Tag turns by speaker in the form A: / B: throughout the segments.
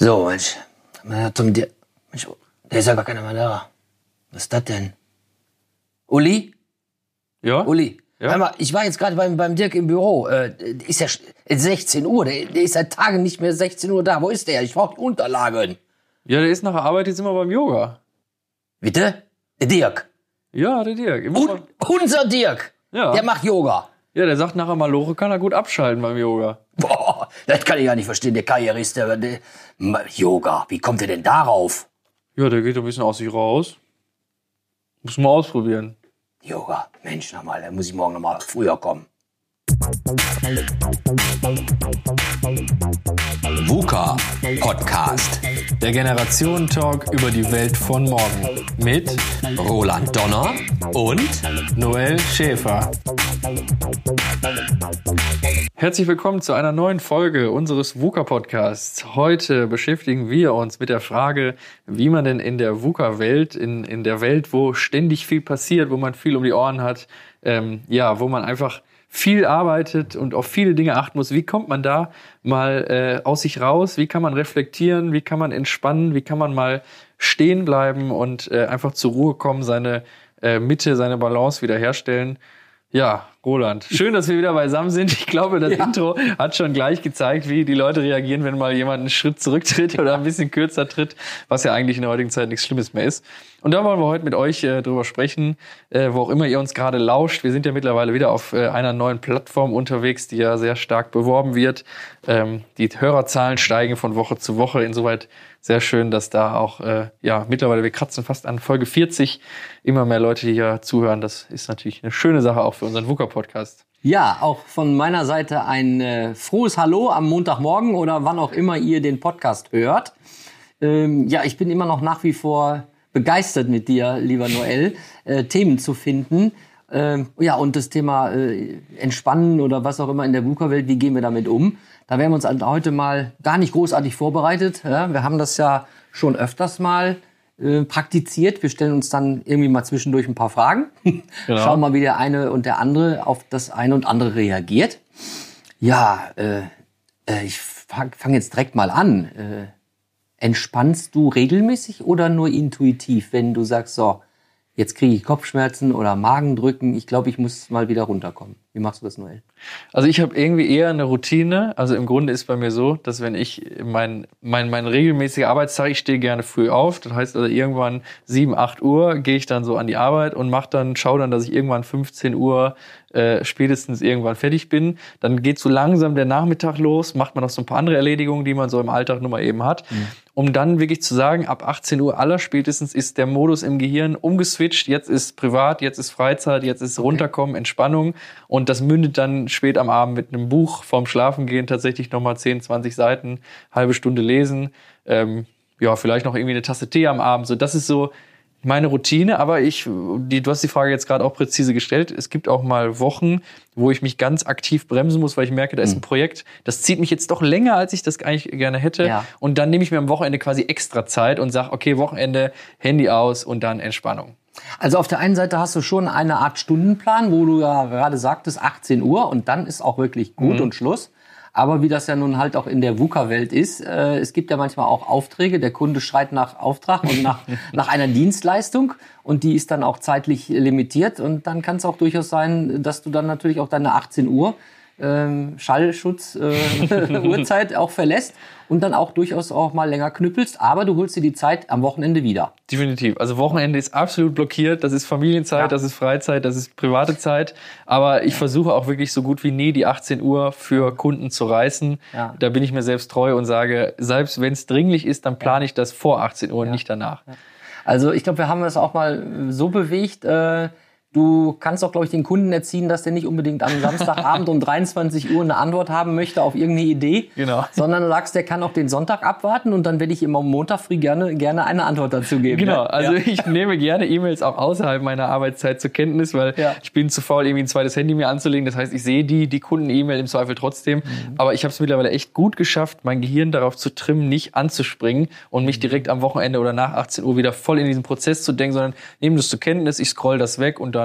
A: So, Mensch. Zum Dir Mensch, der ist ja gar keiner mehr da. Was ist das denn? Uli?
B: Ja?
A: Uli?
B: Ja?
A: Mal, ich war jetzt gerade beim, beim Dirk im Büro. Äh, ist ja sch- jetzt 16 Uhr. Der, der ist seit Tagen nicht mehr 16 Uhr da. Wo ist der? Ich brauche die Unterlagen.
B: Ja, der ist nach der Arbeit jetzt immer beim Yoga.
A: Bitte? Der Dirk.
B: Ja, der Dirk.
A: Un unser Dirk.
B: ja.
A: Der macht Yoga.
B: ja, der sagt nachher Malore kann er gut abschalten beim Yoga.
A: Boah, das kann ich gar nicht verstehen. Der Karrierist, der, der Yoga. Wie kommt er denn darauf?
B: Ja, der geht ein bisschen aus sich raus. Muss mal ausprobieren.
A: Yoga. Mensch, nochmal, da muss ich morgen nochmal früher kommen.
C: VUCA Podcast.
B: Der Generationentalk über die Welt von morgen. Mit
C: Roland Donner und
B: Noel Schäfer. Herzlich willkommen zu einer neuen Folge unseres VUCA-Podcasts. Heute beschäftigen wir uns mit der Frage, wie man denn in der VUCA-Welt, in, in der Welt, wo ständig viel passiert, wo man viel um die Ohren hat, ähm, ja, wo man einfach viel arbeitet und auf viele Dinge achten muss. Wie kommt man da mal äh, aus sich raus? Wie kann man reflektieren? Wie kann man entspannen? Wie kann man mal stehen bleiben und äh, einfach zur Ruhe kommen, seine äh, Mitte, seine Balance wiederherstellen? Ja, Roland, schön, dass wir wieder beisammen sind. Ich glaube, das Intro hat schon gleich gezeigt, wie die Leute reagieren, wenn mal jemand einen Schritt zurücktritt oder ein bisschen kürzer tritt, was ja eigentlich in der heutigen Zeit nichts Schlimmes mehr ist. Und da wollen wir heute mit euch äh, drüber sprechen, äh, wo auch immer ihr uns gerade lauscht. Wir sind ja mittlerweile wieder auf äh, einer neuen Plattform unterwegs, die ja sehr stark beworben wird. Ähm, die Hörerzahlen steigen von Woche zu Woche. Insoweit sehr schön, dass da auch, äh, ja, mittlerweile, wir kratzen fast an Folge 40, immer mehr Leute, hier zuhören. Das ist natürlich eine schöne Sache auch für unseren VUCA-Podcast.
A: Ja, auch von meiner Seite ein äh, frohes Hallo am Montagmorgen oder wann auch immer ihr den Podcast hört. Ähm, ja, ich bin immer noch nach wie vor begeistert mit dir, lieber Noel, äh, Themen zu finden. Ähm, ja, und das Thema äh, Entspannen oder was auch immer in der VUCA-Welt, wie gehen wir damit um? Da werden wir uns heute mal gar nicht großartig vorbereitet. Ja? Wir haben das ja schon öfters mal äh, praktiziert. Wir stellen uns dann irgendwie mal zwischendurch ein paar Fragen. Schauen mal, wie der eine und der andere auf das eine und andere reagiert. Ja, äh, äh, ich fange fang jetzt direkt mal an. Äh, entspannst du regelmäßig oder nur intuitiv, wenn du sagst, so, jetzt kriege ich Kopfschmerzen oder Magendrücken, ich glaube, ich muss mal wieder runterkommen. Wie machst du das, Noel?
B: Also ich habe irgendwie eher eine Routine. Also im Grunde ist bei mir so, dass wenn ich mein, mein, mein regelmäßiger Arbeitstag, ich stehe gerne früh auf. Das heißt also irgendwann 7, 8 Uhr gehe ich dann so an die Arbeit und mache dann, schaue dann, dass ich irgendwann 15 Uhr äh, spätestens irgendwann fertig bin. Dann geht so langsam der Nachmittag los, macht man noch so ein paar andere Erledigungen, die man so im Alltag nun mal eben hat. Um dann wirklich zu sagen, ab 18 Uhr aller spätestens ist der Modus im Gehirn umgeswitcht. Jetzt ist privat, jetzt ist Freizeit, jetzt ist runterkommen, Entspannung. Und das mündet dann spät am Abend mit einem Buch vorm Schlafengehen tatsächlich nochmal 10, 20 Seiten, halbe Stunde lesen. Ähm, ja, vielleicht noch irgendwie eine Tasse Tee am Abend. So, das ist so meine Routine, aber ich, die, du hast die Frage jetzt gerade auch präzise gestellt. Es gibt auch mal Wochen, wo ich mich ganz aktiv bremsen muss, weil ich merke, da ist ein Projekt, das zieht mich jetzt doch länger, als ich das eigentlich gerne hätte.
A: Ja.
B: Und dann nehme ich mir am Wochenende quasi extra Zeit und sage, okay, Wochenende, Handy aus und dann Entspannung.
A: Also auf der einen Seite hast du schon eine Art Stundenplan, wo du ja gerade sagtest, 18 Uhr und dann ist auch wirklich gut und Schluss. Aber wie das ja nun halt auch in der VUCA-Welt ist, äh, es gibt ja manchmal auch Aufträge, der Kunde schreit nach Auftrag und nach, nach einer Dienstleistung und die ist dann auch zeitlich limitiert. Und dann kann es auch durchaus sein, dass du dann natürlich auch deine 18 Uhr ähm, Schallschutz äh, Uhrzeit auch verlässt und dann auch durchaus auch mal länger knüppelst, aber du holst dir die Zeit am Wochenende wieder.
B: Definitiv. Also Wochenende ist absolut blockiert. Das ist Familienzeit,
A: Ja.
B: das ist Freizeit, das ist private Zeit. Aber ich versuche auch wirklich so gut wie nie die 18 Uhr für Kunden zu reißen.
A: Ja.
B: Da bin ich mir selbst treu und sage, selbst wenn es dringlich ist, dann plane ich das vor 18 Uhr und nicht danach.
A: Also ich glaube, wir haben das auch mal so bewegt. Äh, du kannst auch, glaube ich, den Kunden erziehen, dass der nicht unbedingt am Samstagabend um 23 Uhr eine Antwort haben möchte auf irgendeine Idee,
B: Genau.
A: sondern du sagst, der kann auch den Sonntag abwarten und dann werde ich ihm am Montag früh gerne, gerne eine Antwort dazu geben.
B: Genau,
A: ne?
B: also
A: ja.
B: ich nehme gerne E-Mails auch außerhalb meiner Arbeitszeit zur Kenntnis, weil
A: Ja.
B: ich bin zu faul, irgendwie ein zweites Handy mir anzulegen. Das heißt, ich sehe die, die Kunden-E-Mail im Zweifel trotzdem.
A: Mhm.
B: Aber ich habe es mittlerweile echt gut geschafft, mein Gehirn darauf zu trimmen, nicht anzuspringen und
A: Mhm.
B: mich direkt am Wochenende oder nach 18 Uhr wieder voll in diesen Prozess zu denken, sondern nehme das zur Kenntnis, ich scroll das weg und dann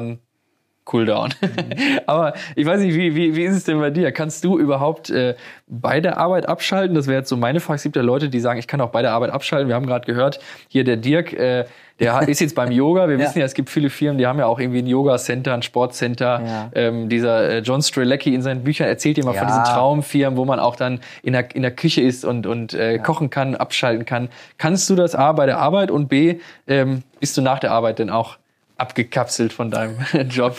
B: Cooldown. Aber ich weiß nicht, wie, wie, wie ist es denn bei dir? Kannst du überhaupt äh, bei der Arbeit abschalten? Das wäre jetzt so meine Frage. Es gibt ja Leute, die sagen, ich kann auch bei der Arbeit abschalten. Wir haben gerade gehört, hier der Dirk, äh, der ist jetzt beim Yoga. Wir wissen ja, es gibt viele Firmen, die haben ja auch irgendwie ein Yoga-Center, ein Sportcenter.
A: Ja.
B: Ähm, dieser äh, John Strelecki in seinen Büchern erzählt immer von
A: Ja.
B: diesen Traumfirmen, wo man auch dann in der, in der Küche ist und, und äh, kochen kann, abschalten kann. Kannst du das A bei der Arbeit und B, ähm, bist du nach der Arbeit denn auch abgekapselt von deinem Job?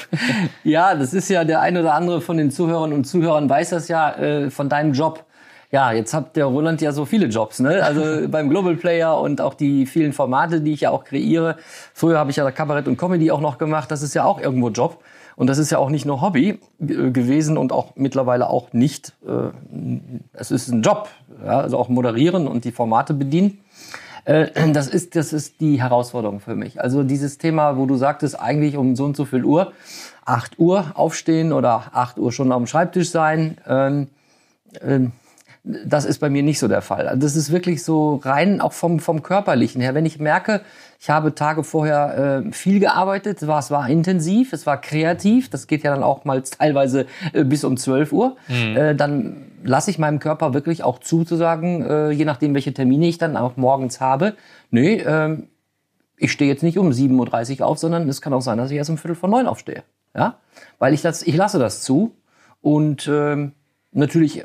A: Ja, das ist ja der ein oder andere von den Zuhörern und Zuhörern weiß das ja äh, von deinem Job. Ja, jetzt hat der Roland ja so viele Jobs, ne? Also beim Global Player und auch die vielen Formate, die ich ja auch kreiere. Früher habe ich ja Kabarett und Comedy auch noch gemacht. Das ist ja auch irgendwo Job. Und das ist ja auch nicht nur Hobby äh, gewesen und auch mittlerweile auch nicht. Äh, es ist ein Job. Ja? Also auch moderieren und die Formate bedienen. Äh, das ist, das ist die Herausforderung für mich. Also dieses Thema, wo du sagtest, eigentlich um so und so viel Uhr, 8 Uhr aufstehen oder 8 Uhr schon am Schreibtisch sein, ähm, ähm, das ist bei mir nicht so der Fall. Also das ist wirklich so rein auch vom, vom Körperlichen her. Wenn ich merke, ich habe Tage vorher äh, viel gearbeitet, es war, es war intensiv, es war kreativ, das geht ja dann auch mal teilweise äh, bis um 12 Uhr, äh, dann lasse ich meinem Körper wirklich auch zu, zu sagen, äh, je nachdem, welche Termine ich dann auch morgens habe, nee, ähm, ich stehe jetzt nicht um 7.30 Uhr auf, sondern es kann auch sein, dass ich erst um Viertel vor neun aufstehe. Ja? Weil ich das, ich lasse das zu. Und ähm, natürlich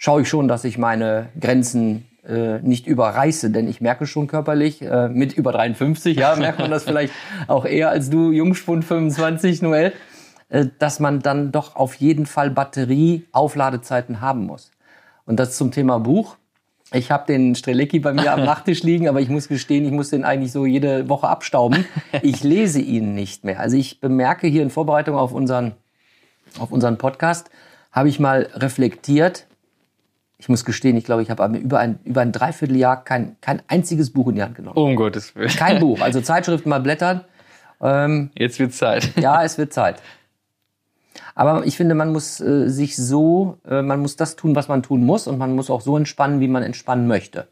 A: schaue ich schon, dass ich meine Grenzen äh, nicht überreiße, denn ich merke schon körperlich, äh, mit über 53, ja, merkt man das vielleicht auch eher als du, Jungspund 25, Noel, äh, dass man dann doch auf jeden Fall Batterie-Aufladezeiten haben muss. Und das zum Thema Buch. Ich habe den Strelecki bei mir am Nachttisch liegen, aber ich muss gestehen, ich muss den eigentlich so jede Woche abstauben. Ich lese ihn nicht mehr. Also ich bemerke hier in Vorbereitung auf unseren, auf unseren Podcast, habe ich mal reflektiert. Ich muss gestehen, ich glaube, ich habe über ein, über ein Dreivierteljahr kein, kein einziges Buch in die Hand genommen.
B: Um Gottes Willen.
A: Kein Buch. Also Zeitschriften mal blättern. Ähm,
B: Jetzt wird Zeit.
A: ja, es wird Zeit. Aber ich finde, man muss äh, sich so, äh, man muss das tun, was man tun muss und man muss auch so entspannen, wie man entspannen möchte.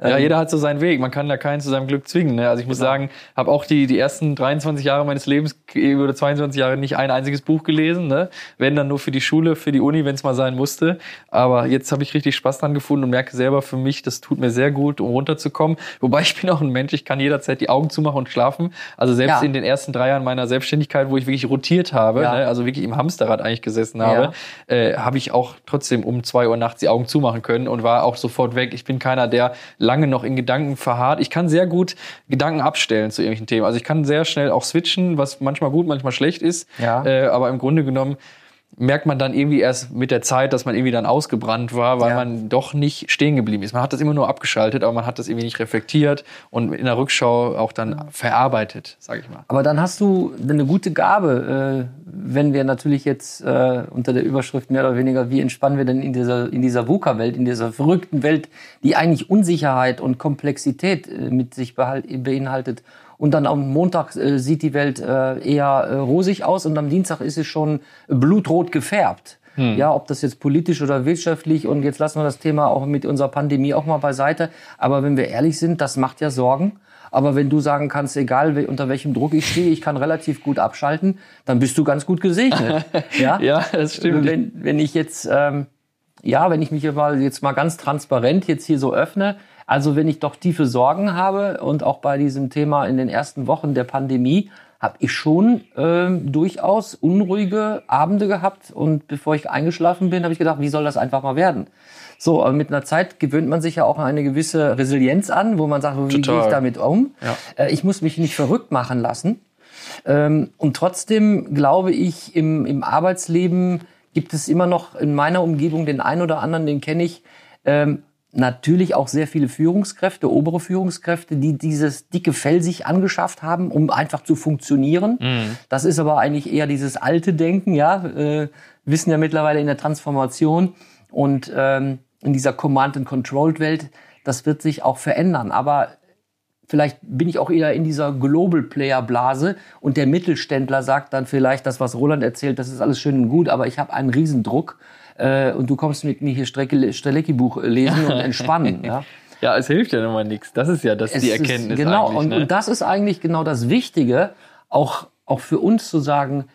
B: Ja, jeder hat so seinen Weg. Man kann da keinen zu seinem Glück zwingen. Ne? Also ich muss sagen, habe auch die, die ersten 23 Jahre meines Lebens oder 22 Jahre nicht ein einziges Buch gelesen. Ne? Wenn dann nur für die Schule, für die Uni, wenn es mal sein musste. Aber jetzt habe ich richtig Spaß dran gefunden und merke selber für mich, das tut mir sehr gut, um runterzukommen. Wobei ich bin auch ein Mensch, ich kann jederzeit die Augen zumachen und schlafen. Also selbst
A: Ja.
B: in den ersten drei Jahren meiner Selbstständigkeit, wo ich wirklich rotiert habe,
A: Ja.
B: ne? also wirklich im Hamsterrad eigentlich gesessen habe, äh, habe ich auch trotzdem um zwei Uhr nachts die Augen zumachen können und war auch sofort weg. Ich bin keiner, der lange noch in Gedanken verharrt. Ich kann sehr gut Gedanken abstellen zu irgendwelchen Themen. Also ich kann sehr schnell auch switchen, was manchmal gut, manchmal schlecht ist.
A: Ja.
B: Äh, aber im Grunde genommen merkt man dann irgendwie erst mit der Zeit, dass man irgendwie dann ausgebrannt war, weil
A: Ja.
B: man doch nicht stehen geblieben ist. Man hat das immer nur abgeschaltet, aber man hat das irgendwie nicht reflektiert und in der Rückschau auch dann verarbeitet, sage ich mal.
A: Aber dann hast du eine gute Gabe, äh, wenn wir natürlich jetzt äh, unter der Überschrift mehr oder weniger, wie entspannen wir denn in dieser, in dieser VUCA-Welt, in dieser verrückten Welt, die eigentlich Unsicherheit und Komplexität äh, mit sich beinhaltet. Und dann am Montag äh, sieht die Welt äh, eher äh, rosig aus und am Dienstag ist es schon blutrot gefärbt. Ja, ob das jetzt politisch oder wirtschaftlich und jetzt lassen wir das Thema auch mit unserer Pandemie auch mal beiseite. Aber wenn wir ehrlich sind, das macht ja Sorgen. Aber wenn du sagen kannst, egal unter welchem Druck ich stehe, ich kann relativ gut abschalten, dann bist du ganz gut gesegnet. ja?
B: Ja, das stimmt.
A: Wenn, wenn ich jetzt, ähm, ja, wenn ich mich mal jetzt mal ganz transparent jetzt hier so öffne, also wenn ich doch tiefe Sorgen habe und auch bei diesem Thema in den ersten Wochen der Pandemie, habe ich schon ähm, durchaus unruhige Abende gehabt und bevor ich eingeschlafen bin, habe ich gedacht, wie soll das einfach mal werden? So, aber mit einer Zeit gewöhnt man sich ja auch eine gewisse Resilienz an, wo man sagt, wie gehe ich damit um?
B: Ja.
A: Äh, ich muss mich nicht verrückt machen lassen. Ähm, und trotzdem glaube ich, im, im Arbeitsleben gibt es immer noch in meiner Umgebung den einen oder anderen, den kenne ich, ähm, natürlich auch sehr viele Führungskräfte, obere Führungskräfte, die dieses dicke Fell sich angeschafft haben, um einfach zu funktionieren. Das ist aber eigentlich eher dieses alte Denken, ja, äh, wissen ja mittlerweile in der Transformation und ähm, in dieser Command-and-Controlled-Welt, das wird sich auch verändern. Aber vielleicht bin ich auch eher in dieser Global Player Blase und der Mittelständler sagt dann vielleicht das, was Roland erzählt, das ist alles schön und gut, aber ich habe einen Riesendruck äh, und du kommst mit mir hier Strelecki-Buch lesen und entspannen. ja.
B: Ja, es hilft ja nun mal nichts. Das ist ja das
A: Es
B: die
A: ist-
B: Erkenntnis
A: genau,
B: eigentlich.
A: und,
B: ne?
A: und das ist eigentlich genau das Wichtige, auch auch für uns zu sagen,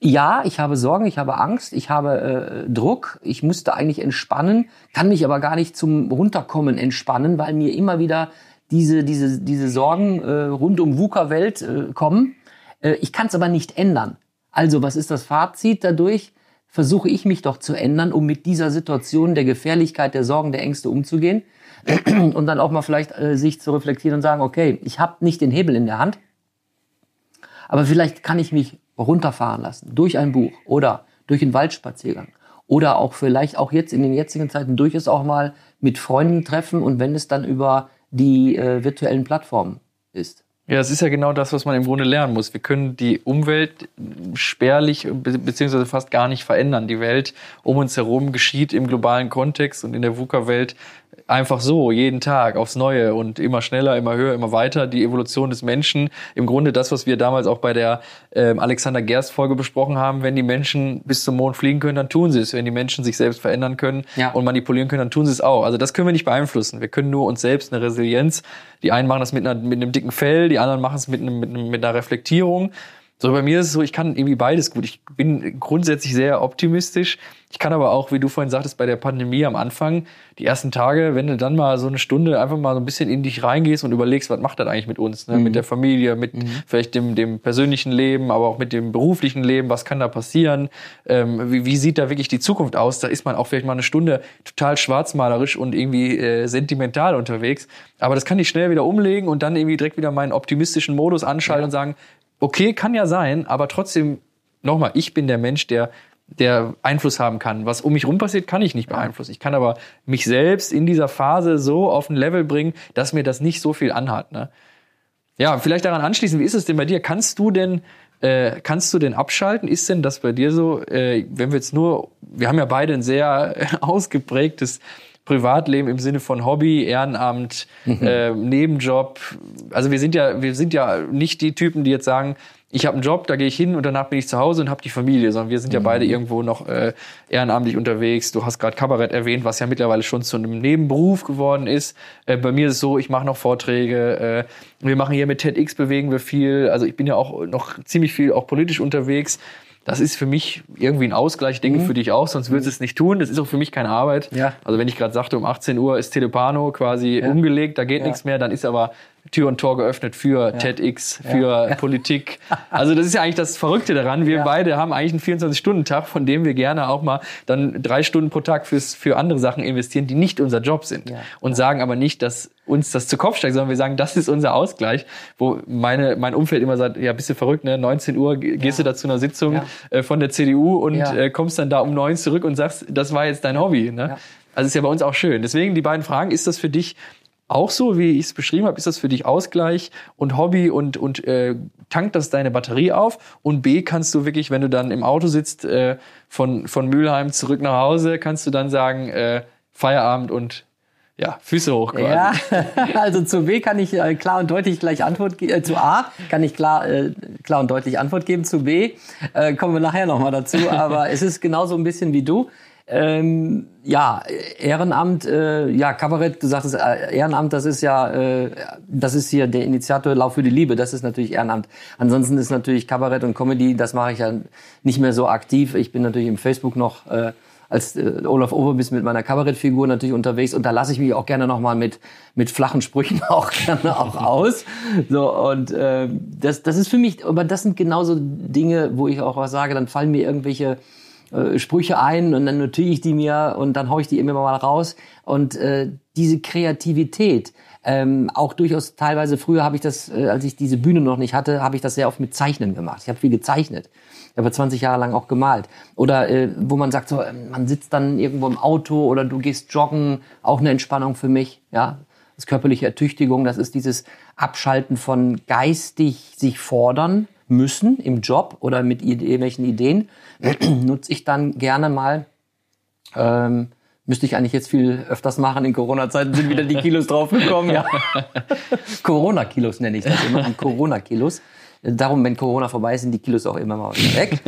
A: ja, ich habe Sorgen, ich habe Angst, ich habe äh, Druck, ich müsste eigentlich entspannen, kann mich aber gar nicht zum Runterkommen entspannen, weil mir immer wieder diese, diese, diese Sorgen äh, rund um VUCA-Welt äh, kommen. Äh, ich kann es aber nicht ändern. Also, was ist das Fazit dadurch? Versuche ich mich doch zu ändern, um mit dieser Situation der Gefährlichkeit, der Sorgen, der Ängste umzugehen und dann auch mal vielleicht äh, sich zu reflektieren und sagen, okay, ich habe nicht den Hebel in der Hand, aber vielleicht kann ich mich runterfahren lassen durch ein Buch oder durch einen Waldspaziergang oder auch vielleicht auch jetzt in den jetzigen Zeiten durchaus auch mal mit Freunden treffen und wenn es dann über die äh, virtuellen Plattformen ist.
B: Ja, es ist ja genau das, was man im Grunde lernen muss. Wir können die Umwelt spärlich be beziehungsweise fast gar nicht verändern. Die Welt um uns herum geschieht im globalen Kontext und in der VUCA-Welt einfach so, jeden Tag aufs Neue und immer schneller, immer höher, immer weiter. Die Evolution des Menschen, im Grunde das, was wir damals auch bei der äh, Alexander Gerst-Folge besprochen haben, wenn die Menschen bis zum Mond fliegen können, dann tun sie es. Wenn die Menschen sich selbst verändern können ja. und manipulieren können, dann tun sie es auch. Also das können wir nicht beeinflussen. Wir können nur uns selbst eine Resilienz, die einen machen das mit, einer, mit einem dicken Fell, die anderen machen es mit, einem, mit, einem, mit einer Reflektierung. So, bei mir ist es so, ich kann irgendwie beides gut. Ich bin grundsätzlich sehr optimistisch. Ich kann aber auch, wie du vorhin sagtest, bei der Pandemie am Anfang, die ersten Tage, wenn du dann mal so eine Stunde einfach mal so ein bisschen in dich reingehst und überlegst, was macht das eigentlich mit uns, ne? Mhm. mit der Familie, mit mhm. vielleicht dem, dem persönlichen Leben, aber auch mit dem beruflichen Leben, was kann da passieren, ähm, wie, wie sieht da wirklich die Zukunft aus? Da ist man auch vielleicht mal eine Stunde total schwarzmalerisch und irgendwie äh, sentimental unterwegs. Aber das kann ich schnell wieder umlegen und dann irgendwie direkt wieder meinen optimistischen Modus anschalten ja. und sagen, okay, kann ja sein, aber trotzdem, nochmal, ich bin der Mensch, der der Einfluss haben kann. Was um mich rum passiert, kann ich nicht beeinflussen. Ich kann aber mich selbst in dieser Phase so auf ein Level bringen, dass mir das nicht so viel anhat. Ne? Ja, vielleicht daran anschließen, wie ist es denn bei dir? Kannst du denn äh, kannst du denn abschalten? Ist denn das bei dir so, äh, wenn wir jetzt nur, wir haben ja beide ein sehr ausgeprägtes Privatleben im Sinne von Hobby, Ehrenamt, mhm. äh, Nebenjob. Also wir sind ja, wir sind ja nicht die Typen, die jetzt sagen, ich habe einen Job, da gehe ich hin und danach bin ich zu Hause und habe die Familie, sondern wir sind ja mhm. beide irgendwo noch äh, ehrenamtlich unterwegs. Du hast gerade Kabarett erwähnt, was ja mittlerweile schon zu einem Nebenberuf geworden ist. Äh, bei mir ist es so, ich mache noch Vorträge. Äh, wir machen hier mit TEDx bewegen wir viel. Also ich bin ja auch noch ziemlich viel auch politisch unterwegs. Das ist für mich irgendwie ein Ausgleich, ich denke mhm. für dich auch, sonst würdest du es nicht tun. Das ist auch für mich keine Arbeit. Ja. Also wenn ich gerade sagte, um 18 Uhr ist Telepano quasi ja. umgelegt, da geht ja. nichts mehr, dann ist aber Tür und Tor geöffnet für ja. TEDx, für ja. Politik. Also das ist ja eigentlich das Verrückte daran. Wir ja. beide haben eigentlich einen 24-Stunden-Tag, von dem wir gerne auch mal dann drei Stunden pro Tag fürs, für andere Sachen investieren, die nicht unser Job sind. Und sagen aber nicht, dass uns das zu Kopf steigt, sondern wir sagen, das ist unser Ausgleich, wo meine, mein Umfeld immer sagt, ja, bist du verrückt, ne? 19 Uhr gehst du da zu einer Sitzung äh, von der CDU und äh, kommst dann da um neun zurück und sagst, das war jetzt dein Hobby. Ne? Also ist ja bei uns auch schön. Deswegen die beiden Fragen, ist das für dich auch so, wie ich es beschrieben habe? Ist das für dich Ausgleich und Hobby und, und äh, tankt das deine Batterie auf? Und B, kannst du wirklich, wenn du dann im Auto sitzt, äh, von, von Mülheim zurück nach Hause, kannst du dann sagen, äh, Feierabend und ja, Füße hoch quasi. Ja,
A: also zu B kann ich äh, klar und deutlich gleich Antwort geben. Äh, zu A kann ich klar, äh, klar und deutlich Antwort geben. Zu B äh, kommen wir nachher nochmal dazu. Aber es ist genauso ein bisschen wie du. Ähm, ja, Ehrenamt, äh, ja, Kabarett, du sagtest äh, Ehrenamt, das ist ja, äh, das ist hier der Initiator Lauf für die Liebe, das ist natürlich Ehrenamt. Ansonsten ist natürlich Kabarett und Comedy, das mache ich ja nicht mehr so aktiv. Ich bin natürlich im Facebook noch äh, als äh, Olaf Overbiss mit meiner Kabarettfigur natürlich unterwegs und da lasse ich mich auch gerne nochmal mit mit flachen Sprüchen auch gerne auch aus. So und äh, das das ist für mich, aber das sind genauso Dinge, wo ich auch was sage, dann fallen mir irgendwelche äh, Sprüche ein und dann notiere ich die mir und dann haue ich die immer mal raus. Und äh, diese Kreativität, ähm, auch durchaus teilweise früher habe ich das, äh, als ich diese Bühne noch nicht hatte, habe ich das sehr oft mit Zeichnen gemacht. Ich habe viel gezeichnet. Ich habe 20 Jahre lang auch gemalt. Oder äh, wo man sagt, so, ähm, man sitzt dann irgendwo im Auto oder du gehst joggen, auch eine Entspannung für mich. Ja, das körperliche Ertüchtigung, das ist dieses Abschalten von geistig sich fordern müssen im Job oder mit irgendwelchen Ideen, nutze ich dann gerne mal. Ähm, müsste ich eigentlich jetzt viel öfters machen. In Corona-Zeiten sind wieder die Kilos draufgekommen. Ja. Corona-Kilos nenne ich das immer. Corona-Kilos. Darum, wenn Corona vorbei ist, sind die Kilos auch immer mal wieder weg.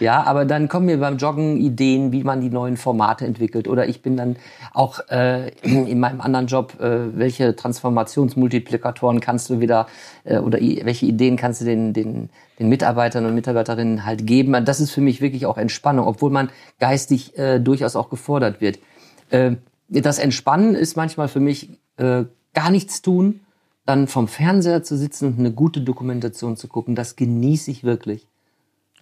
A: ja, aber dann kommen mir beim Joggen Ideen, wie man die neuen Formate entwickelt. Oder ich bin dann auch äh, in meinem anderen Job, äh, welche Transformationsmultiplikatoren kannst du wieder äh, oder welche Ideen kannst du den, den, den Mitarbeitern und Mitarbeiterinnen halt geben. Das ist für mich wirklich auch Entspannung, obwohl man geistig äh, durchaus auch gefordert wird. Äh, das Entspannen ist manchmal für mich äh, gar nichts tun, dann vom Fernseher zu sitzen und eine gute Dokumentation zu gucken. Das genieße ich wirklich.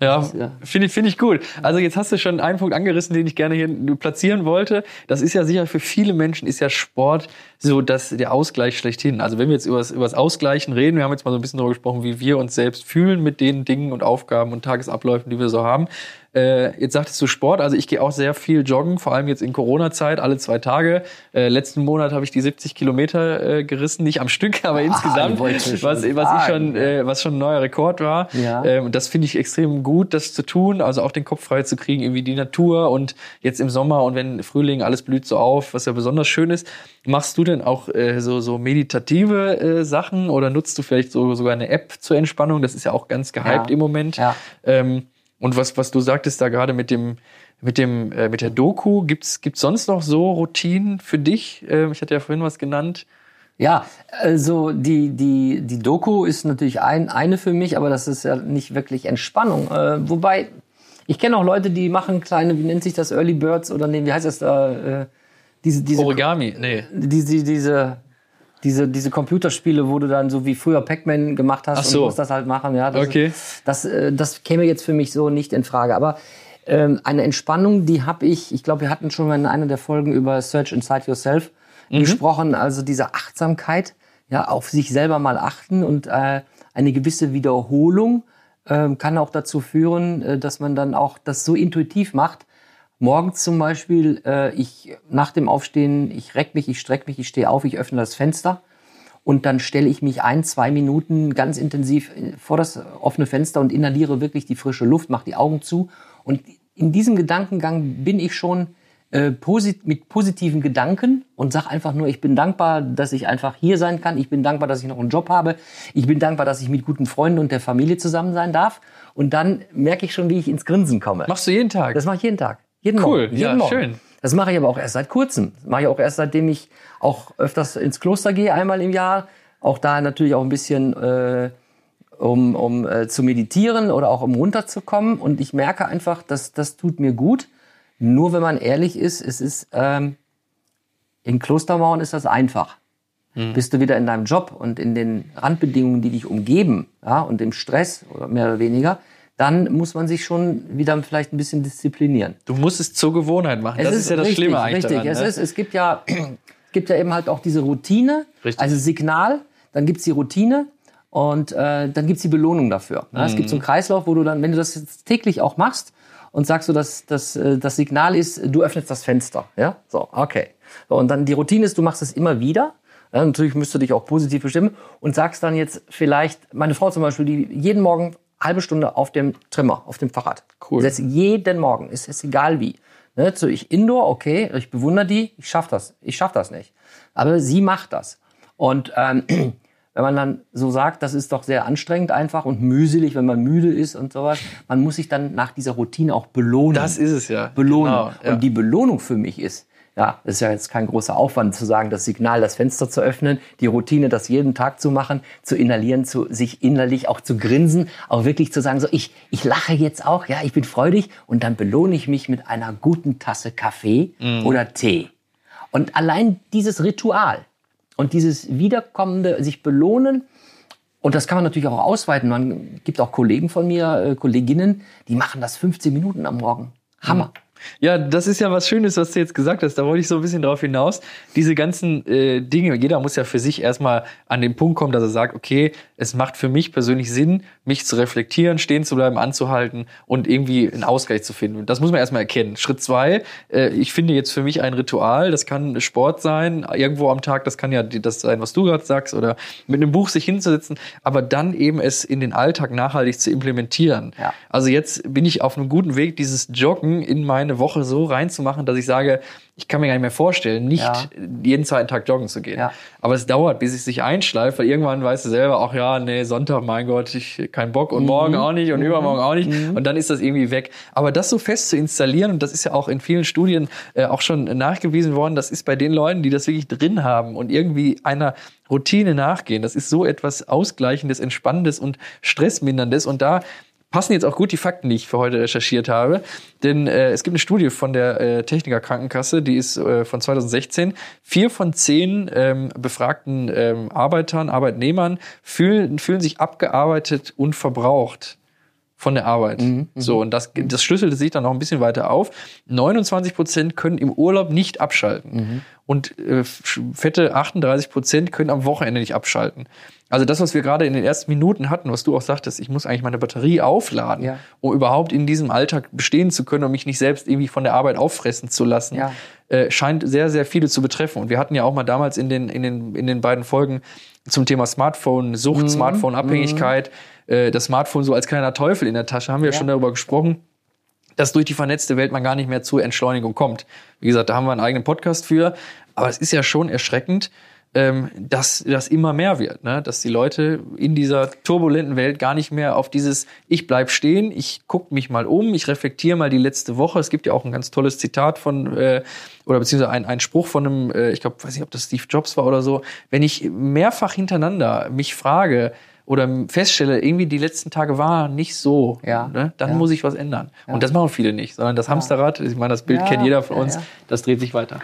B: Ja, finde ich, finde ich gut. Also jetzt hast du schon einen Punkt angerissen, den ich gerne hier platzieren wollte. Das ist ja sicher für viele Menschen ist ja Sport so dass der Ausgleich schlechthin. Also wenn wir jetzt über das, über das Ausgleichen reden, wir haben jetzt mal so ein bisschen darüber gesprochen, wie wir uns selbst fühlen mit den Dingen und Aufgaben und Tagesabläufen, die wir so haben. Äh, jetzt sagtest du Sport, also ich gehe auch sehr viel joggen, vor allem jetzt in Corona-Zeit, alle zwei Tage. Äh, letzten Monat habe ich die 70 Kilometer äh, gerissen, nicht am Stück, aber insgesamt,
A: wollte ich
B: was,
A: schon
B: was ich schon, äh, was schon ein neuer Rekord war.
A: Ja.
B: Ähm, und das finde ich extrem gut, das zu tun, also auch den Kopf frei zu kriegen, irgendwie die Natur und jetzt im Sommer und wenn Frühling alles blüht so auf, was ja besonders schön ist. Machst du denn auch äh, so, so meditative äh, Sachen oder nutzt du vielleicht so, sogar eine App zur Entspannung? Das ist ja auch ganz gehypt
A: Ja.
B: im Moment.
A: Ja.
B: Ähm, und was, was du sagtest da gerade mit dem, mit dem, äh, mit der Doku, gibt's, gibt's sonst noch so Routinen für dich? Ähm, ich hatte ja vorhin was genannt.
A: Ja, also die, die, die Doku ist natürlich ein, eine für mich, aber das ist ja nicht wirklich Entspannung. Äh, wobei, ich kenne auch Leute, die machen kleine, wie nennt sich das, Early Birds oder nee, wie heißt das da? Äh, diese, diese,
B: Origami, nee.
A: diese, diese, diese, diese Computerspiele, wo du dann so wie früher Pac-Man gemacht hast
B: Ach so.
A: und musst das halt machen. Ja, das,
B: Okay.
A: das, äh, das käme jetzt für mich so nicht in Frage. Aber ähm, eine Entspannung, die habe ich, ich glaube, wir hatten schon mal in einer der Folgen über Search Inside Yourself gesprochen, also diese Achtsamkeit, ja, auf sich selber mal achten und äh, eine gewisse Wiederholung ähm, kann auch dazu führen, äh, dass man dann auch das so intuitiv macht. Morgens zum Beispiel, äh, ich nach dem Aufstehen, ich reck mich, ich strecke mich, ich stehe auf, ich öffne das Fenster und dann stelle ich mich ein, zwei Minuten ganz intensiv vor das offene Fenster und inhaliere wirklich die frische Luft, mache die Augen zu. Und in diesem Gedankengang bin ich schon äh, posit mit positiven Gedanken und sage einfach nur, ich bin dankbar, dass ich einfach hier sein kann. Ich bin dankbar, dass ich noch einen Job habe. Ich bin dankbar, dass ich mit guten Freunden und der Familie zusammen sein darf. Und dann merke ich schon, wie ich ins Grinsen komme.
B: Machst du jeden Tag?
A: Das mache ich jeden Tag. Jeden
B: Cool,
A: Morgen. Jeden
B: ja,
A: Morgen.
B: schön.
A: Das mache ich aber auch erst seit kurzem. Das mache ich auch erst seitdem ich auch öfters ins Kloster gehe, einmal im Jahr. Auch da natürlich auch ein bisschen, äh, um, um äh, zu meditieren oder auch um runterzukommen. Und ich merke einfach, dass das tut mir gut. Nur wenn man ehrlich ist, es ist ähm, in Klostermauern ist das einfach. Bist du wieder in deinem Job und in den Randbedingungen, die dich umgeben, ja, und im Stress oder mehr oder weniger, dann muss man sich schon wieder vielleicht ein bisschen disziplinieren.
B: du musst es zur Gewohnheit machen.
A: Es
B: das ist, ja das
A: richtig,
B: Schlimme eigentlich
A: richtig.
B: daran.
A: es,
B: ne?
A: ist, es gibt ja, es gibt ja eben halt auch diese Routine,
B: Richtig.
A: also Signal, dann gibt's die Routine und äh, dann gibt's die Belohnung dafür. Ja, Es gibt so einen Kreislauf, wo du dann, wenn du das jetzt täglich auch machst und sagst du, dass das, äh, das Signal ist, du öffnest das Fenster. Ja, so, okay. So, und dann die Routine ist, du machst es immer wieder. Ja, natürlich müsst du dich auch positiv bestimmen und sagst dann jetzt vielleicht, meine Frau zum Beispiel, die jeden Morgen halbe Stunde auf dem Trimmer, auf dem Fahrrad.
B: Cool.
A: Setzt jeden Morgen, ist es egal wie. Ne, so ich Indoor, okay, ich bewundere die, ich schaff das, ich schaff das nicht. Aber sie macht das. Und ähm, wenn man dann so sagt, das ist doch sehr anstrengend einfach und mühselig, wenn man müde ist und sowas, man muss sich dann nach dieser Routine auch belohnen.
B: Das ist es ja.
A: belohnen.
B: Genau, ja.
A: Und die Belohnung für mich ist, ja, ist ja jetzt kein großer Aufwand zu sagen, das Signal, das Fenster zu öffnen, die Routine, das jeden Tag zu machen, zu inhalieren, zu sich innerlich auch zu grinsen, auch wirklich zu sagen, so ich, ich lache jetzt auch, ja, ich bin freudig und dann belohne ich mich mit einer guten Tasse Kaffee
B: Mhm.
A: oder Tee. Und allein dieses Ritual und dieses wiederkommende sich belohnen, und das kann man natürlich auch ausweiten. Man gibt auch Kollegen von mir, äh, Kolleginnen, die machen das 15 Minuten am Morgen. Hammer.
B: Ja, das ist ja was Schönes, was du jetzt gesagt hast. Da wollte ich so ein bisschen drauf hinaus. Diese ganzen äh, Dinge, jeder muss ja für sich erstmal an den Punkt kommen, dass er sagt, okay, es macht für mich persönlich Sinn, mich zu reflektieren, stehen zu bleiben, anzuhalten und irgendwie einen Ausgleich zu finden. Und das muss man erstmal erkennen. Schritt zwei, äh, ich finde jetzt für mich ein Ritual, das kann Sport sein, irgendwo am Tag, das kann ja das sein, was du gerade sagst, oder mit einem Buch sich hinzusetzen, aber dann eben es in den Alltag nachhaltig zu implementieren.
A: Ja.
B: Also jetzt bin ich auf einem guten Weg, dieses Joggen in meinen Woche so reinzumachen, dass ich sage, ich kann mir gar nicht mehr vorstellen, nicht
A: Ja.
B: jeden zweiten Tag joggen zu gehen.
A: Ja.
B: Aber es dauert, bis es sich einschleift, weil irgendwann weißt du selber, ach ja, nee, Sonntag, mein Gott, ich kein Bock und morgen auch nicht und übermorgen auch nicht und dann ist das irgendwie weg. Aber das so fest zu installieren und das ist ja auch in vielen Studien äh, auch schon nachgewiesen worden, das ist bei den Leuten, die das wirklich drin haben und irgendwie einer Routine nachgehen. Das ist so etwas Ausgleichendes, Entspannendes und Stressminderndes und da passen jetzt auch gut die Fakten, die ich für heute recherchiert habe. Denn äh, es gibt eine Studie von der äh, Techniker Krankenkasse, die ist äh, von 2016. Vier von zehn ähm, befragten ähm, Arbeitern, Arbeitnehmern fühlen, fühlen sich abgearbeitet und verbraucht von der Arbeit. so, und das, das schlüsselte sich dann noch ein bisschen weiter auf. 29 Prozent können im Urlaub nicht abschalten. Und äh, fette 38 Prozent können am Wochenende nicht abschalten. Also das, was wir gerade in den ersten Minuten hatten, was du auch sagtest, ich muss eigentlich meine Batterie aufladen,
A: Ja.
B: um überhaupt in diesem Alltag bestehen zu können und mich nicht selbst irgendwie von der Arbeit auffressen zu lassen,
A: Ja.
B: äh, scheint sehr, sehr viele zu betreffen. Und wir hatten ja auch mal damals in den, in den, in den beiden Folgen zum Thema Smartphone, Sucht,
A: Mhm.
B: Smartphone-Abhängigkeit, äh, das Smartphone so als kleiner Teufel in der Tasche, haben wir. Ja. schon darüber gesprochen, dass durch die vernetzte Welt man gar nicht mehr zur Entschleunigung kommt. Wie gesagt, da haben wir einen eigenen Podcast für. Aber es ist ja schon erschreckend, ähm, dass das immer mehr wird, ne? dass die Leute in dieser turbulenten Welt gar nicht mehr auf dieses Ich bleib stehen, ich guck mich mal um, ich reflektiere mal die letzte Woche. Es gibt ja auch ein ganz tolles Zitat von äh, oder beziehungsweise ein, ein Spruch von einem, äh, ich glaube, weiß nicht, ob das Steve Jobs war oder so. Wenn ich mehrfach hintereinander mich frage oder feststelle, irgendwie die letzten Tage waren nicht so,
A: Ja,
B: ne? dann
A: ja.
B: muss ich was ändern. Und das machen viele nicht, sondern das Hamsterrad, ich meine, das Bild
A: Ja,
B: kennt jeder von
A: ja,
B: uns,
A: ja.
B: das dreht sich weiter.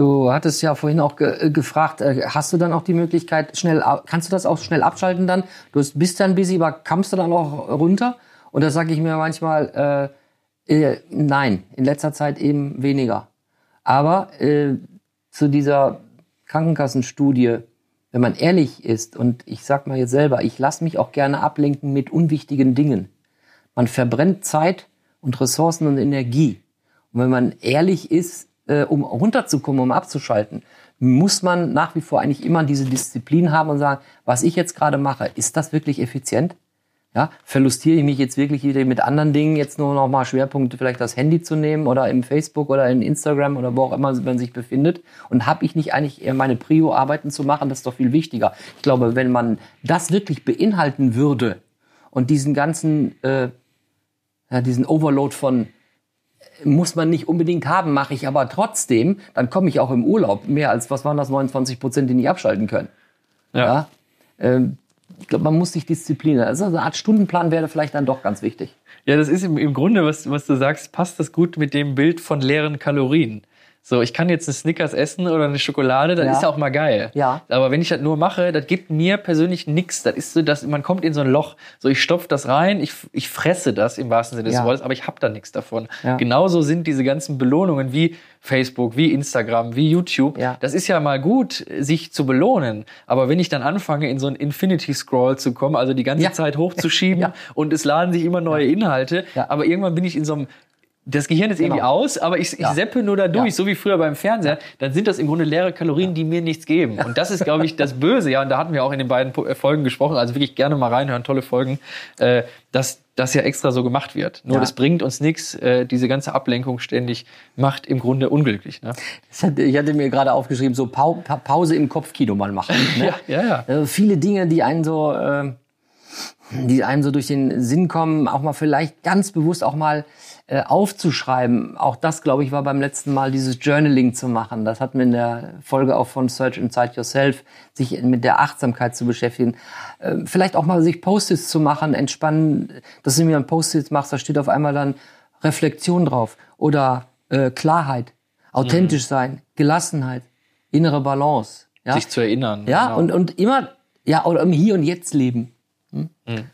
A: Du hattest ja vorhin auch ge äh, gefragt, äh, hast du dann auch die Möglichkeit, schnell, kannst du das auch schnell abschalten dann? Du bist dann busy, aber kommst du dann auch runter? Und da sage ich mir manchmal, äh, äh, nein, in letzter Zeit eben weniger. Aber äh, zu dieser Krankenkassenstudie, wenn man ehrlich ist, und ich sag mal jetzt selber, ich lasse mich auch gerne ablenken mit unwichtigen Dingen. Man verbrennt Zeit und Ressourcen und Energie. Und wenn man ehrlich ist, äh, um runterzukommen, um abzuschalten, muss man nach wie vor eigentlich immer diese Disziplin haben und sagen, was ich jetzt gerade mache, ist das wirklich effizient? Ja, verlustiere ich mich jetzt wirklich wieder mit anderen Dingen, jetzt nur noch mal Schwerpunkte, vielleicht das Handy zu nehmen oder im Facebook oder in Instagram oder wo auch immer man sich befindet? Und habe ich nicht eigentlich eher meine Prio-Arbeiten zu machen? Das ist doch viel wichtiger. Ich glaube, wenn man das wirklich beinhalten würde und diesen ganzen, äh, ja, diesen Overload von muss man nicht unbedingt haben, mache ich aber trotzdem, dann komme ich auch im Urlaub mehr als, was waren das, 29 Prozent, die nicht abschalten können. Ja. Ähm, ich glaube, man muss sich disziplinieren. Also eine Art Stundenplan wäre vielleicht dann doch ganz wichtig.
B: Ja, das ist im, im Grunde, was, was du sagst, passt das gut mit dem Bild von leeren Kalorien. So, ich kann jetzt einen Snickers essen oder eine Schokolade, das
A: Ja.
B: ist ja auch mal geil.
A: Ja.
B: Aber wenn ich das nur mache, das gibt mir persönlich nichts. Das ist so, dass man kommt in so ein Loch. So, ich stopfe das rein, ich, ich fresse das im wahrsten Sinne des
A: Ja.
B: Wortes, aber ich habe da nichts davon.
A: Ja.
B: Genauso sind diese ganzen Belohnungen wie Facebook, wie Instagram, wie YouTube.
A: Ja.
B: Das ist ja mal gut, sich zu belohnen. Aber wenn ich dann anfange, in so einen Infinity Scroll zu kommen, also die ganze
A: Ja.
B: Zeit hochzuschieben
A: Ja.
B: und es laden sich immer neue Inhalte, aber irgendwann bin ich in so einem das Gehirn ist irgendwie
A: Genau.
B: aus, aber ich, ich
A: Ja.
B: seppe nur da durch,
A: Ja.
B: so wie früher beim Fernseher, dann sind das im Grunde leere Kalorien, die mir nichts geben. Und das ist, glaube ich, das Böse. Ja, und da hatten wir auch in den beiden äh, Folgen gesprochen, also wirklich gerne mal reinhören, tolle Folgen, äh, dass das ja extra so gemacht wird. Nur
A: Ja.
B: das bringt uns nichts, äh, diese ganze Ablenkung ständig macht im Grunde unglücklich. Ne?
A: Das hat- Ich hatte mir gerade aufgeschrieben, so Pau Pa- Pause im Kopfkino mal machen. Ne?
B: Ja, ja, ja.
A: Also viele Dinge, die einen so, äh, die einem so durch den Sinn kommen, auch mal vielleicht ganz bewusst auch mal äh, aufzuschreiben. Auch das, glaube ich, war beim letzten Mal dieses Journaling zu machen. Das hatten wir in der Folge auch von Search Inside Yourself, sich mit der Achtsamkeit zu beschäftigen. Äh, vielleicht auch mal sich Post-its zu machen, entspannen, dass du mir ein Post-it machst, da steht auf einmal dann Reflexion drauf oder äh, Klarheit, authentisch sein, Gelassenheit, innere Balance. Ja?
B: Sich zu erinnern.
A: Ja,
B: genau.
A: und, und immer, ja, oder im Hier und Jetzt leben.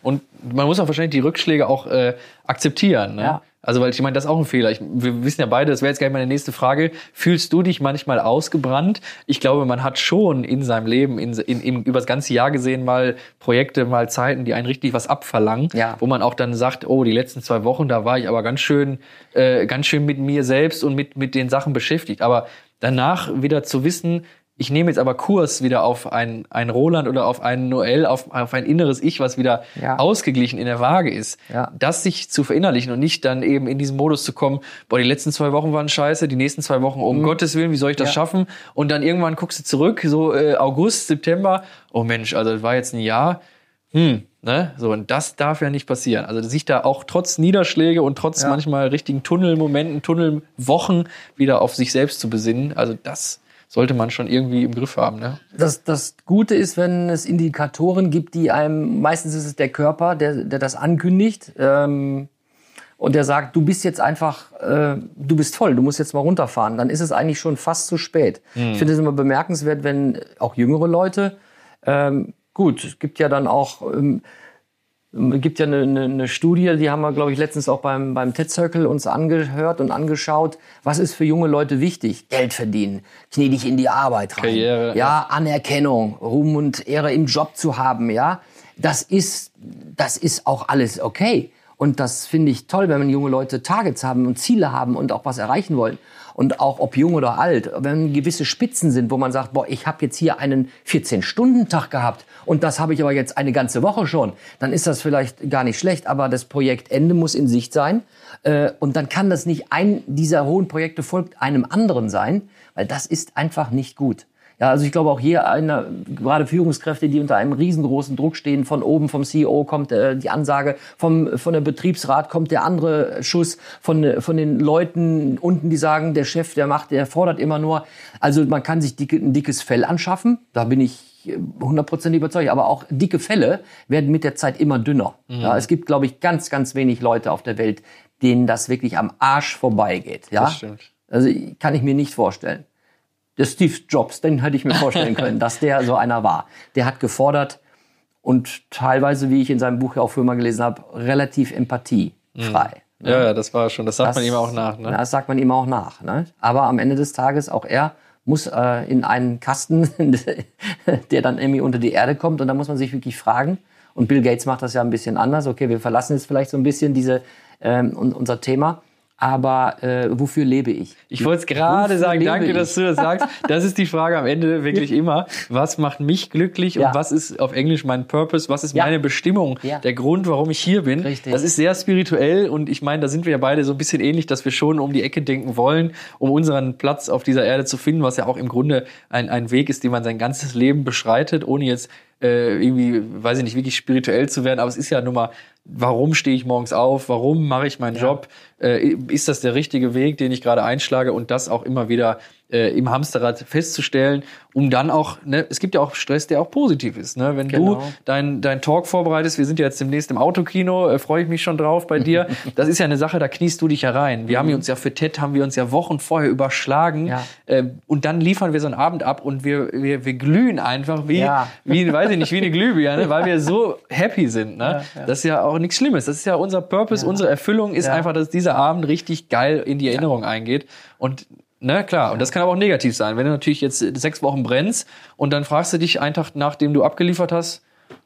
B: Und man muss auch wahrscheinlich die Rückschläge auch äh, akzeptieren. Ne?
A: Ja.
B: Also, weil ich meine, das ist auch ein Fehler. Ich, wir wissen ja beide, das wäre jetzt gleich meine nächste Frage. Fühlst du dich manchmal ausgebrannt? Ich glaube, man hat schon in seinem Leben, in, in, in, über das ganze Jahr gesehen, mal Projekte, mal Zeiten, die einen richtig was abverlangen,
A: Ja.
B: wo man auch dann sagt, oh, die letzten zwei Wochen, da war ich aber ganz schön, äh, ganz schön mit mir selbst und mit, mit den Sachen beschäftigt. Aber danach wieder zu wissen, ich nehme jetzt aber Kurs wieder auf ein, ein Roland oder auf einen Noel, auf, auf ein inneres Ich, was wieder
A: Ja.
B: ausgeglichen in der Waage ist.
A: Ja.
B: Das sich zu verinnerlichen und nicht dann eben in diesen Modus zu kommen, boah, die letzten zwei Wochen waren scheiße, die nächsten zwei Wochen, um Gottes Willen, wie soll ich das
A: Mhm. Ja.
B: schaffen? Und dann irgendwann guckst du zurück, so äh, August, September, oh Mensch, also das war jetzt ein Jahr, hm, ne? So, und das darf ja nicht passieren. Also sich da auch trotz Niederschläge und trotz manchmal richtigen Tunnelmomenten, Tunnelwochen wieder auf sich selbst zu besinnen, also das sollte man schon irgendwie im Griff haben, ne?
A: Das, das Gute ist, wenn es Indikatoren gibt, die einem, meistens ist es der Körper, der, der das ankündigt ähm, und der sagt, du bist jetzt einfach, äh, du bist voll, du musst jetzt mal runterfahren. Dann ist es eigentlich schon fast zu spät. Ich finde es immer bemerkenswert, wenn auch jüngere Leute, ähm, gut, es gibt ja dann auch, ähm, gibt ja eine, eine, eine Studie, die haben wir, glaube ich, letztens auch beim, beim TED Circle uns angehört und angeschaut. Was ist für junge Leute wichtig? Geld verdienen, knie dich in die Arbeit rein.
B: Karriere,
A: ja, Anerkennung, Ruhm und Ehre im Job zu haben, ja. Das ist, das ist auch alles okay. Und das finde ich toll, wenn man junge Leute Targets haben und Ziele haben und auch was erreichen wollen. Und auch ob jung oder alt, wenn gewisse Spitzen sind, wo man sagt, boah, ich habe jetzt hier einen 14-Stunden-Tag gehabt und das habe ich aber jetzt eine ganze Woche schon, dann ist das vielleicht gar nicht schlecht, aber das Projektende muss in Sicht sein. Äh, und dann kann das nicht ein dieser hohen Projekte folgt einem anderen sein, weil das ist einfach nicht gut. Ja, also ich glaube auch hier einer, gerade Führungskräfte, die unter einem riesengroßen Druck stehen, von oben vom CEO kommt äh, die Ansage, vom von der Betriebsrat kommt der andere Schuss, von von den Leuten unten, die sagen, der Chef, der macht, der fordert immer nur. Also man kann sich dicke, ein dickes Fell anschaffen, da bin ich äh, hundertprozentig überzeugt, aber auch dicke Fälle werden mit der Zeit immer dünner. Ja, es gibt, glaube ich, ganz, ganz wenig Leute auf der Welt, denen das wirklich am Arsch vorbeigeht. Ja,
B: Das stimmt.
A: also kann ich mir nicht vorstellen. Der Steve Jobs, den hätte ich mir vorstellen können, dass der so einer war. Der hat gefordert und teilweise, wie ich in seinem Buch ja auch früher mal gelesen habe, relativ empathiefrei.
B: Ja, ja, das war schon, das sagt
A: Das-
B: man ihm auch nach, ne?
A: Das sagt man ihm auch nach. Ne? Aber am Ende des Tages, auch er muss äh, in einen Kasten, der dann irgendwie unter die Erde kommt. Und da muss man sich wirklich fragen. Und Bill Gates macht das ja ein bisschen anders. Okay, wir verlassen jetzt vielleicht so ein bisschen diese, ähm, un- unser Thema. Aber äh, wofür lebe ich?
B: Ich wollte es gerade sagen, danke,
A: ich?
B: dass du das sagst. Das ist die Frage am Ende wirklich immer. Was macht mich glücklich
A: Ja.
B: und was ist auf Englisch mein Purpose? Was ist
A: Ja.
B: meine Bestimmung?
A: Ja.
B: Der Grund, warum ich hier bin.
A: Richtig.
B: Das ist sehr spirituell und ich meine, da sind wir ja beide so ein bisschen ähnlich, dass wir schon um die Ecke denken wollen, um unseren Platz auf dieser Erde zu finden, was ja auch im Grunde ein, ein Weg ist, den man sein ganzes Leben beschreitet, ohne jetzt äh, irgendwie, weiß ich nicht, wirklich spirituell zu werden. Aber es ist ja nun mal, warum stehe ich morgens auf? Warum mache ich meinen Job? Äh, ist das der richtige Weg, den ich gerade einschlage? Und das auch immer wieder äh, im Hamsterrad festzustellen, um dann auch, ne, es gibt ja auch Stress, der auch positiv ist. Ne? Wenn
A: Genau.
B: du dein, dein Talk vorbereitest, wir sind ja jetzt demnächst im Autokino, äh, freue ich mich schon drauf bei dir. Das ist ja eine Sache, da kniest du dich ja rein. Wir haben uns ja für TED, haben wir uns ja Wochen vorher überschlagen.
A: Ja.
B: Äh, und dann liefern wir so einen Abend ab und wir, wir, wir glühen einfach wie,
A: Ja.
B: wie, weiß ich nicht, wie eine Glühbirne, weil wir so happy sind. Ne? Das ist ja auch nichts Schlimmes. Das ist ja unser Purpose, unsere Erfüllung ist
A: Ja.
B: einfach, dass dieser Abend richtig geil in die Erinnerung eingeht. Und Ne, klar. Und das kann aber auch negativ sein. Wenn du natürlich jetzt sechs Wochen brennst und dann fragst du dich einen Tag, nachdem du abgeliefert hast,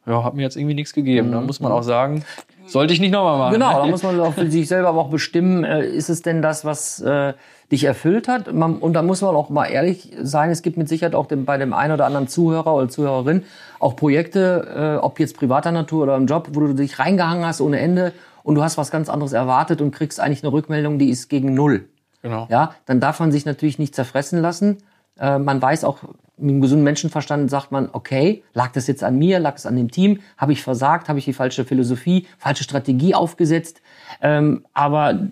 B: ja, hat mir jetzt irgendwie nichts gegeben. Da muss man auch sagen, sollte ich nicht nochmal machen.
A: Genau, da
B: ne?
A: muss man auch für sich selber aber auch bestimmen, äh, ist es denn das, was äh, dich erfüllt hat? Man, und da muss man auch mal ehrlich sein, es gibt mit Sicherheit auch dem, bei dem einen oder anderen Zuhörer oder Zuhörerin auch Projekte, äh, ob jetzt privater Natur oder im Job, wo du dich reingehangen hast ohne Ende und du hast was ganz anderes erwartet und kriegst eigentlich eine Rückmeldung, die ist gegen null.
B: Genau.
A: Ja, dann darf man sich natürlich nicht zerfressen lassen. Äh, man weiß auch, mit einem gesunden Menschenverstand sagt man, okay, lag das jetzt an mir, lag es an dem Team, habe ich versagt, habe ich die falsche Philosophie, falsche Strategie aufgesetzt. Ähm, aber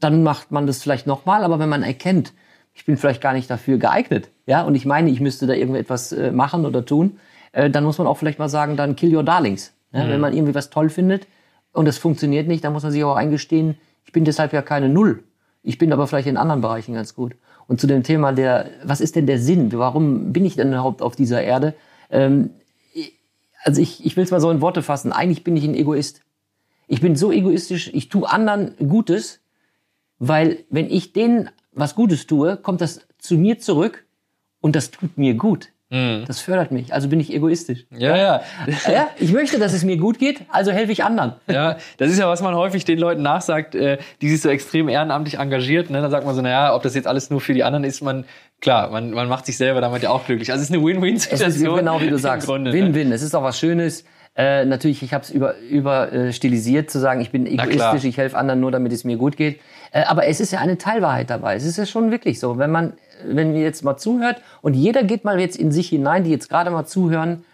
A: dann macht man das vielleicht nochmal, aber wenn man erkennt, ich bin vielleicht gar nicht dafür geeignet, ja, und ich meine, ich müsste da irgendetwas äh, machen oder tun, äh, dann muss man auch vielleicht mal sagen, dann kill your darlings. Ja? Wenn man irgendwie was toll findet und es funktioniert nicht, dann muss man sich auch eingestehen, ich bin deshalb ja keine Null. Ich bin aber vielleicht in anderen Bereichen ganz gut. Und zu dem Thema der, was ist denn der Sinn? Warum bin ich denn überhaupt auf dieser Erde? Ähm, also ich, ich will es mal so in Worte fassen. Eigentlich bin ich ein Egoist. Ich bin so egoistisch, ich tue anderen Gutes, weil wenn ich denen was Gutes tue, kommt das zu mir zurück und das tut mir gut. Das fördert mich. Also bin ich egoistisch.
B: Ja, ja.
A: Ja, ich möchte, dass es mir gut geht, also helfe ich anderen.
B: Ja, das ist ja, was man häufig den Leuten nachsagt, äh, die sich so extrem ehrenamtlich engagiert. Ne? Dann sagt man so, naja, ob das jetzt alles nur für die anderen ist, man, klar, man, man macht sich selber damit ja auch glücklich. Also es ist eine Win-Win-Situation.
A: genau wie du sagst.
B: Ne?
A: Win-win. Es ist auch was Schönes. Äh, natürlich, ich habe es über, über äh, stilisiert zu sagen, ich bin egoistisch, ich helfe anderen nur, damit es mir gut geht. Äh, aber es ist ja eine Teilwahrheit dabei. Es ist ja schon wirklich so. Wenn man, wenn ihr jetzt mal zuhört und jeder geht mal jetzt in sich hinein, die jetzt gerade mal zuhören,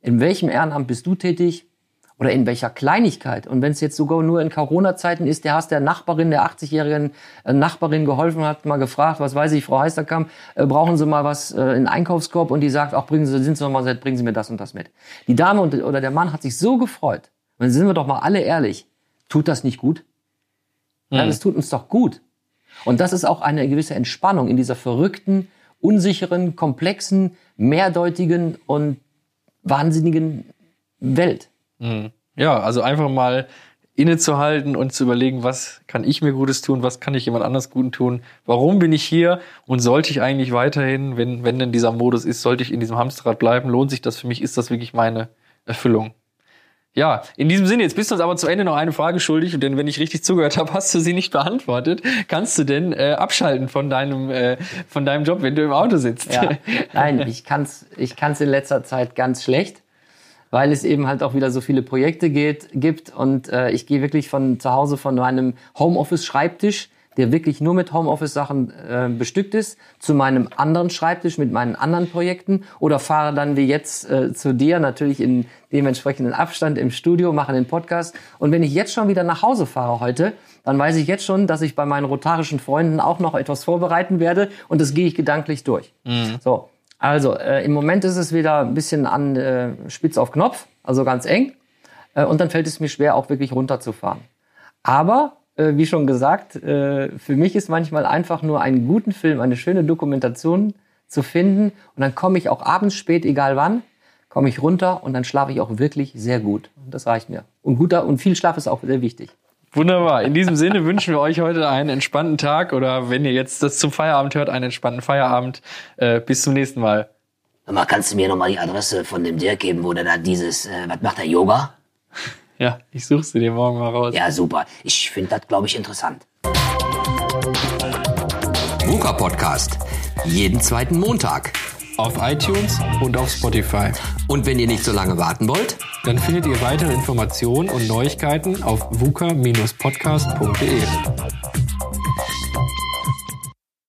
A: in welchem Ehrenamt bist du tätig? Oder in welcher Kleinigkeit? Und wenn es jetzt sogar nur in Corona-Zeiten ist, der hast der Nachbarin, der 80-jährigen äh, Nachbarin geholfen hat, mal gefragt, was weiß ich, Frau Heisterkamp, äh, brauchen Sie mal was äh, in Einkaufskorb? Und die sagt, auch bringen Sie, sind Sie noch mal so nett, bringen Sie mir das und das mit. Die Dame und, oder der Mann hat sich so gefreut. Und dann sind wir doch mal alle ehrlich. Tut das nicht gut? Nein, es tut uns doch gut. Und das ist auch eine gewisse Entspannung in dieser verrückten, unsicheren, komplexen, mehrdeutigen und wahnsinnigen Welt.
B: Ja, also einfach mal innezuhalten und zu überlegen, was kann ich mir Gutes tun, was kann ich jemand anders Guten tun, warum bin ich hier und sollte ich eigentlich weiterhin, wenn, wenn denn dieser Modus ist, sollte ich in diesem Hamsterrad bleiben, lohnt sich das für mich, ist das wirklich meine Erfüllung? Ja, in diesem Sinne, jetzt bist du uns aber zu Ende noch eine Frage schuldig, denn wenn ich richtig zugehört habe, hast du sie nicht beantwortet. Kannst du denn äh, abschalten von deinem, äh, von deinem Job, wenn du im Auto sitzt?
A: Ja, nein, ich kann's, ich kann's in letzter Zeit ganz schlecht, weil es eben halt auch wieder so viele Projekte geht, gibt und äh, ich gehe wirklich von zu Hause von meinem Homeoffice-Schreibtisch, der wirklich nur mit Homeoffice-Sachen äh, bestückt ist, zu meinem anderen Schreibtisch mit meinen anderen Projekten oder fahre dann wie jetzt äh, zu dir natürlich in dementsprechenden Abstand im Studio, mache den Podcast und wenn ich jetzt schon wieder nach Hause fahre heute, dann weiß ich jetzt schon, dass ich bei meinen rotarischen Freunden auch noch etwas vorbereiten werde und das gehe ich gedanklich durch. So, also äh, im Moment ist es wieder ein bisschen an äh, spitz auf Knopf, also ganz eng. Äh, und dann fällt es mir schwer, auch wirklich runterzufahren. Aber, äh, wie schon gesagt, äh, für mich ist manchmal einfach nur einen guten Film, eine schöne Dokumentation zu finden. Und dann komme ich auch abends spät, egal wann, komme ich runter und dann schlafe ich auch wirklich sehr gut. Und das reicht mir. Und guter und viel Schlaf ist auch sehr wichtig.
B: Wunderbar. In diesem Sinne wünschen wir euch heute einen entspannten Tag oder wenn ihr jetzt das zum Feierabend hört, einen entspannten Feierabend. Äh, bis zum nächsten Mal.
D: Mal, kannst du mir nochmal die Adresse von dem Dirk geben, wo der da dieses, äh, was macht der, Yoga?
B: Ja, ich suche sie dir morgen mal raus.
D: Ja, super. Ich finde das, glaube ich, interessant.
C: VUCA Podcast. Jeden zweiten Montag.
B: Auf iTunes und auf Spotify.
C: Und wenn ihr nicht so lange warten wollt,
B: Dann findet ihr weitere Informationen und Neuigkeiten auf vuca-podcast.de.